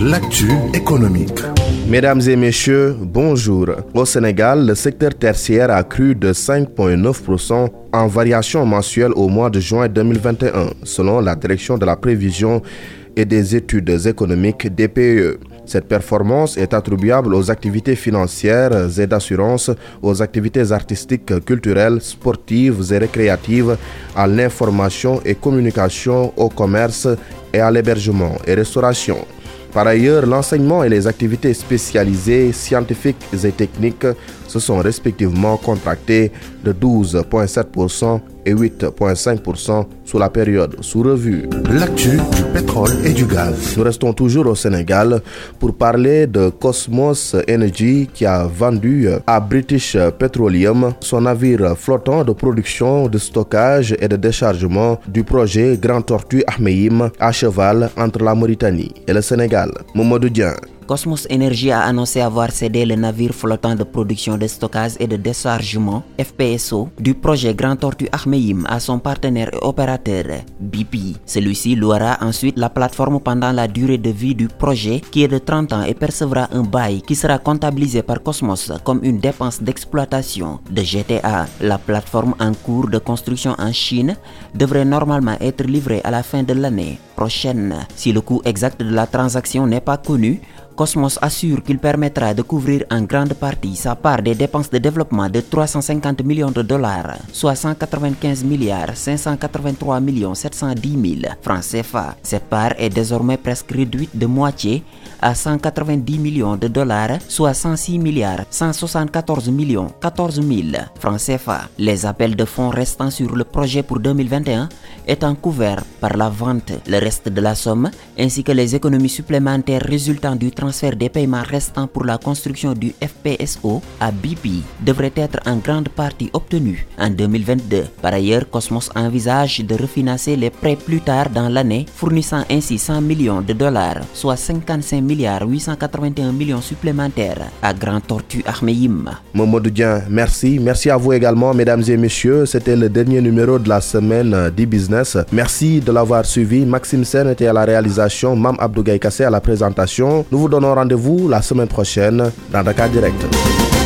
L'actu économique. Mesdames et messieurs, bonjour. Au Sénégal, le secteur tertiaire a cru de 5,9% en variation mensuelle au mois de juin 2021, selon la direction de la prévision et des études économiques DPE. Cette performance est attribuable aux activités financières et d'assurance, aux activités artistiques, culturelles, sportives et récréatives, à l'information et communication, au commerce et à l'hébergement et restauration. Par ailleurs, l'enseignement et les activités spécialisées, scientifiques et techniques se sont respectivement contractés de 12,7% et 8,5% sous la période sous revue. L'actu du pétrole et du gaz. Nous restons toujours au Sénégal pour parler de Cosmos Energy qui a vendu à British Petroleum son navire flottant de production, de stockage et de déchargement du projet Grand Tortue Ahmeim à cheval entre la Mauritanie et le Sénégal. Momodou Dian. Cosmos Energy a annoncé avoir cédé le navire flottant de production de stockage et de déchargement FPSO du projet Grand Tortue Ahmeim à son partenaire et opérateur BP. Celui-ci louera ensuite la plateforme pendant la durée de vie du projet qui est de 30 ans et percevra un bail qui sera comptabilisé par Cosmos comme une dépense d'exploitation de GTA. La plateforme en cours de construction en Chine devrait normalement être livrée à la fin de l'année prochaine. Si le coût exact de la transaction n'est pas connu, Cosmos assure qu'il permettra de couvrir en grande partie sa part des dépenses de développement de 350 millions de dollars, soit 195 milliards 583 millions 710 000 francs CFA. Cette part est désormais presque réduite de moitié à 190 millions de dollars, soit 106 milliards 174 millions 14 000 francs CFA. Les appels de fonds restants sur le projet pour 2021 étant couverts par la vente. Le reste de la somme, ainsi que les économies supplémentaires résultant du transfert des paiements restants pour la construction du FPSO à BP, devraient être en grande partie obtenus en 2022. Par ailleurs, Cosmos envisage de refinancer les prêts plus tard dans l'année, fournissant ainsi 100 millions de dollars, soit 55 milliards 881 millions supplémentaires à Grand Tortue Ahmeim. Momodou Dian, merci. Merci à vous également, mesdames et messieurs. C'était le dernier numéro de la semaine d'e-business. Merci de l'avoir suivi. Maxime Sen était à la réalisation, Mam Abdou Kassé à la présentation. Nous vous donnons rendez-vous la semaine prochaine dans Dakar Direct.